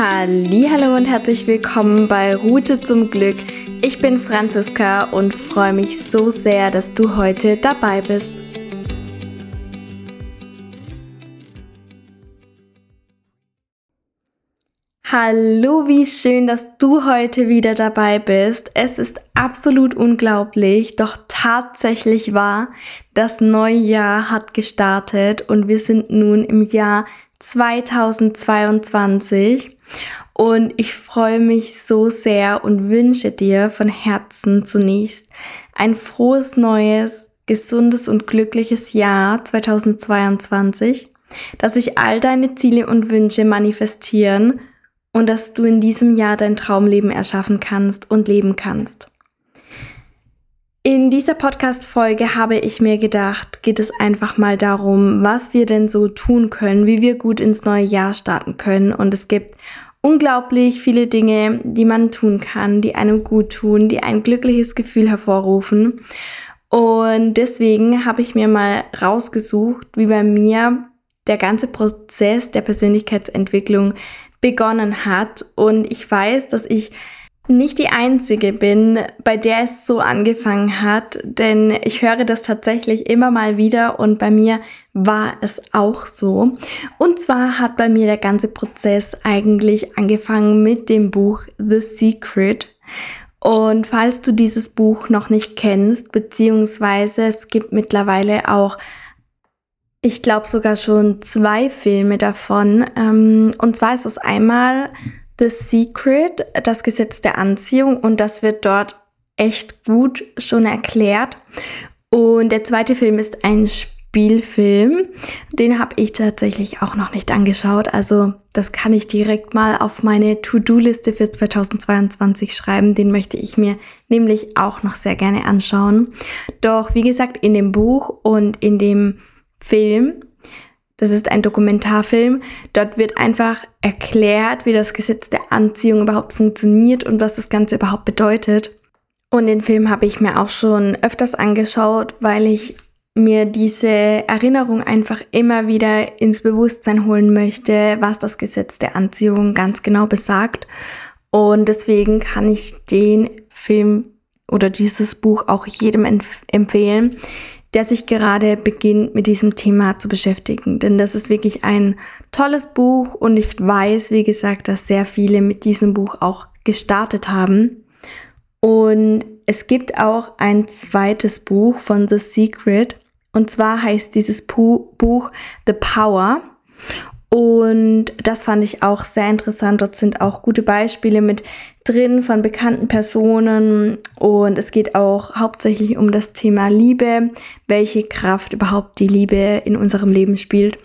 Hallo und herzlich willkommen bei Route zum Glück. Ich bin Franziska und freue mich so sehr, dass du heute dabei bist. Hallo, wie schön, dass du heute wieder dabei bist. Es ist absolut unglaublich, doch tatsächlich wahr. Das neue Jahr hat gestartet und wir sind nun im Jahr 2022 und ich freue mich so sehr und wünsche dir von Herzen zunächst ein frohes neues, gesundes und glückliches Jahr 2022, dass sich all deine Ziele und Wünsche manifestieren und dass du in diesem Jahr dein Traumleben erschaffen kannst und leben kannst. In dieser Podcast-Folge habe ich mir gedacht, geht es einfach mal darum, was wir denn so tun können, wie wir gut ins neue Jahr starten können. Und es gibt unglaublich viele Dinge, die man tun kann, die einem gut tun, die ein glückliches Gefühl hervorrufen. Und deswegen habe ich mir mal rausgesucht, wie bei mir der ganze Prozess der Persönlichkeitsentwicklung begonnen hat. Und ich weiß, dass ich nicht die einzige bin, bei der es so angefangen hat, denn ich höre das tatsächlich immer mal wieder und bei mir war es auch so. Und zwar hat bei mir der ganze Prozess eigentlich angefangen mit dem Buch The Secret. Und falls du dieses Buch noch nicht kennst, beziehungsweise es gibt mittlerweile auch ich glaube sogar schon zwei Filme davon. Ähm, und zwar ist es einmal The Secret, das Gesetz der Anziehung und das wird dort echt gut schon erklärt. Und der zweite Film ist ein Spielfilm. Den habe ich tatsächlich auch noch nicht angeschaut. Also das kann ich direkt mal auf meine To-Do-Liste für 2022 schreiben. Den möchte ich mir nämlich auch noch sehr gerne anschauen. Doch wie gesagt, in dem Buch und in dem Film das ist ein Dokumentarfilm. Dort wird einfach erklärt, wie das Gesetz der Anziehung überhaupt funktioniert und was das Ganze überhaupt bedeutet. Und den Film habe ich mir auch schon öfters angeschaut, weil ich mir diese Erinnerung einfach immer wieder ins Bewusstsein holen möchte, was das Gesetz der Anziehung ganz genau besagt. Und deswegen kann ich den Film oder dieses Buch auch jedem empfehlen, der sich gerade beginnt, mit diesem Thema zu beschäftigen. Denn das ist wirklich ein tolles Buch und ich weiß, wie gesagt, dass sehr viele mit diesem Buch auch gestartet haben. Und es gibt auch ein zweites Buch von The Secret. Und zwar heißt dieses Buch The Power. Und das fand ich auch sehr interessant. Dort sind auch gute Beispiele mit drin von bekannten Personen. Und es geht auch hauptsächlich um das Thema Liebe, welche Kraft überhaupt die Liebe in unserem Leben spielt.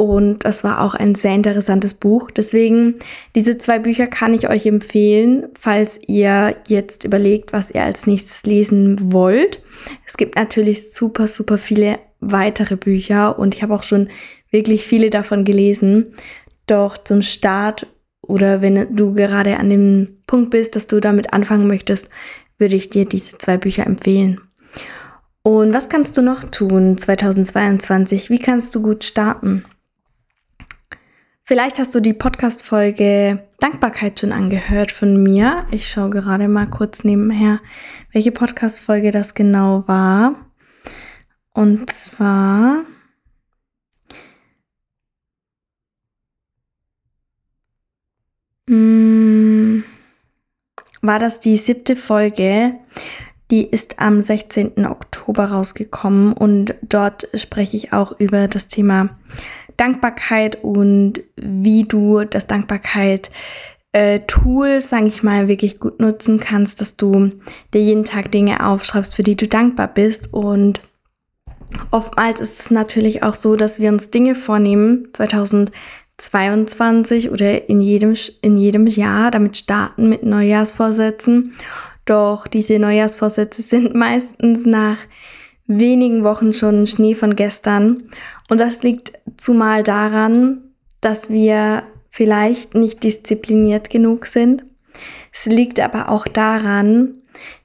Und das war auch ein sehr interessantes Buch. Deswegen, diese zwei Bücher kann ich euch empfehlen, falls ihr jetzt überlegt, was ihr als nächstes lesen wollt. Es gibt natürlich super, super viele weitere Bücher und ich habe auch schon wirklich viele davon gelesen. Doch zum Start oder wenn du gerade an dem Punkt bist, dass du damit anfangen möchtest, würde ich dir diese zwei Bücher empfehlen. Und was kannst du noch tun 2022? Wie kannst du gut starten? Vielleicht hast du die Podcast-Folge Dankbarkeit schon angehört von mir. Ich schaue gerade mal kurz nebenher, welche Podcast-Folge das genau war. Und zwar war das die siebte Folge. Die ist am 16. Oktober rausgekommen und dort spreche ich auch über das Thema Dankbarkeit und wie du das Dankbarkeit äh, Tool, sage ich mal, wirklich gut nutzen kannst, dass du dir jeden Tag Dinge aufschreibst, für die du dankbar bist. Und oftmals ist es natürlich auch so, dass wir uns Dinge vornehmen, 2000 22 oder in jedem, in jedem Jahr damit starten mit Neujahrsvorsätzen. Doch diese Neujahrsvorsätze sind meistens nach wenigen Wochen schon Schnee von gestern. Und das liegt zumal daran, dass wir vielleicht nicht diszipliniert genug sind. Es liegt aber auch daran,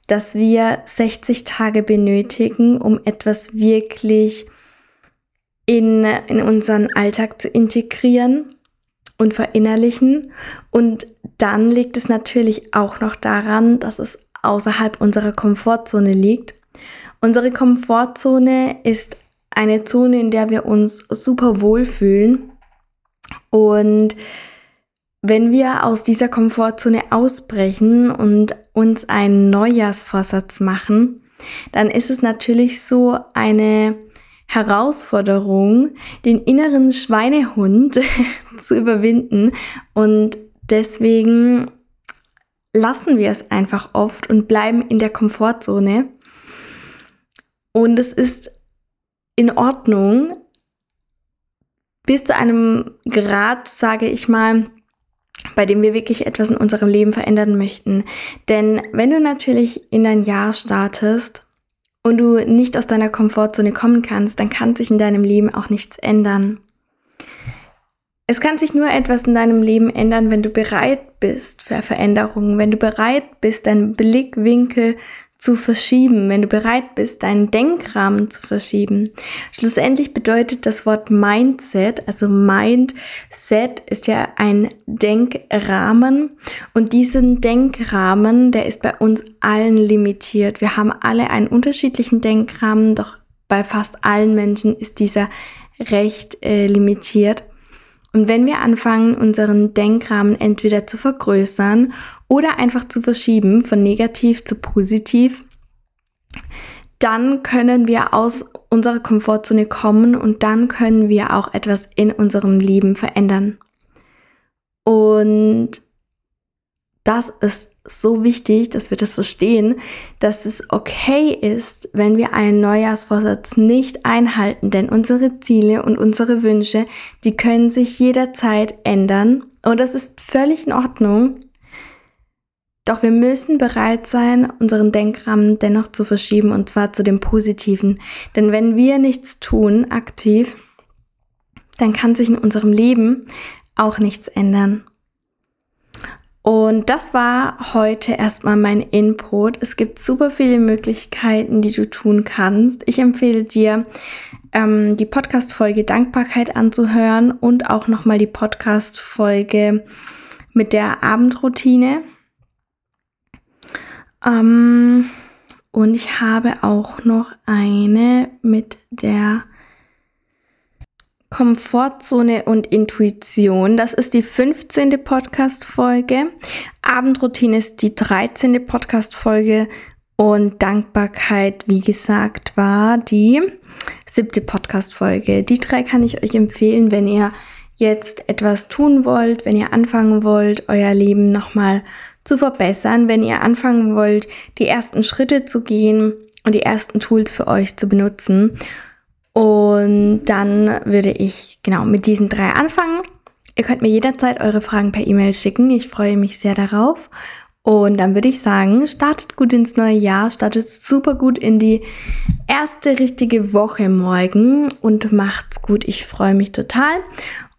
dass wir 60 Tage benötigen, um etwas wirklich in, in unseren Alltag zu integrieren. und verinnerlichen. Und dann liegt es natürlich auch noch daran, dass es außerhalb unserer Komfortzone liegt. Unsere Komfortzone ist eine Zone, in der wir uns super wohl fühlen. Und wenn wir aus dieser Komfortzone ausbrechen und uns einen Neujahrsvorsatz machen, dann ist es natürlich so eine Herausforderung, den inneren Schweinehund zu überwinden. Und deswegen lassen wir es einfach oft und bleiben in der Komfortzone. Und es ist in Ordnung, bis zu einem Grad, sage ich mal, bei dem wir wirklich etwas in unserem Leben verändern möchten. Denn wenn du natürlich in dein Jahr startest und du nicht aus deiner Komfortzone kommen kannst, dann kann sich in deinem Leben auch nichts ändern. Es kann sich nur etwas in deinem Leben ändern, wenn du bereit bist für Veränderungen, wenn du bereit bist, deinen Blickwinkel zu verschieben, wenn du bereit bist, deinen Denkrahmen zu verschieben. Schlussendlich bedeutet das Wort Mindset, also Mindset ist ja ein Denkrahmen und diesen Denkrahmen, der ist bei uns allen limitiert. Wir haben alle einen unterschiedlichen Denkrahmen, doch bei fast allen Menschen ist dieser recht äh, limitiert. Und wenn wir anfangen, unseren Denkrahmen entweder zu vergrößern oder einfach zu verschieben von negativ zu positiv, dann können wir aus unserer Komfortzone kommen und dann können wir auch etwas in unserem Leben verändern. Und das ist so wichtig, dass wir das verstehen, dass es okay ist, wenn wir einen Neujahrsvorsatz nicht einhalten, denn unsere Ziele und unsere Wünsche, die können sich jederzeit ändern und das ist völlig in Ordnung. Doch wir müssen bereit sein, unseren Denkrahmen dennoch zu verschieben und zwar zu dem Positiven. Denn wenn wir nichts tun, aktiv, dann kann sich in unserem Leben auch nichts ändern. Und das war heute erstmal mein Input. Es gibt super viele Möglichkeiten, die du tun kannst. Ich empfehle dir, ähm, die Podcast-Folge Dankbarkeit anzuhören und auch nochmal die Podcast-Folge mit der Abendroutine. Ähm, und ich habe auch noch eine mit der Komfortzone und Intuition. Das ist die 15. Podcast-Folge. Abendroutine ist die 13. Podcast-Folge. Und Dankbarkeit, wie gesagt, war die siebte Podcast-Folge. Die drei kann ich euch empfehlen, wenn ihr jetzt etwas tun wollt, wenn ihr anfangen wollt, euer Leben nochmal zu verbessern, wenn ihr anfangen wollt, die ersten Schritte zu gehen und die ersten Tools für euch zu benutzen. Und dann würde ich genau mit diesen drei anfangen. Ihr könnt mir jederzeit eure Fragen per E-Mail schicken. Ich freue mich sehr darauf. Und dann würde ich sagen, startet gut ins neue Jahr, startet super gut in die erste richtige Woche morgen und macht's gut. Ich freue mich total.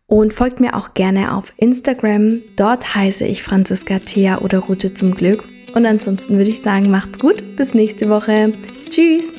Und folgt mir auch gerne auf Instagram. Dort heiße ich Franziska Thea oder Route zum Glück. Und ansonsten würde ich sagen, macht's gut. Bis nächste Woche. Tschüss.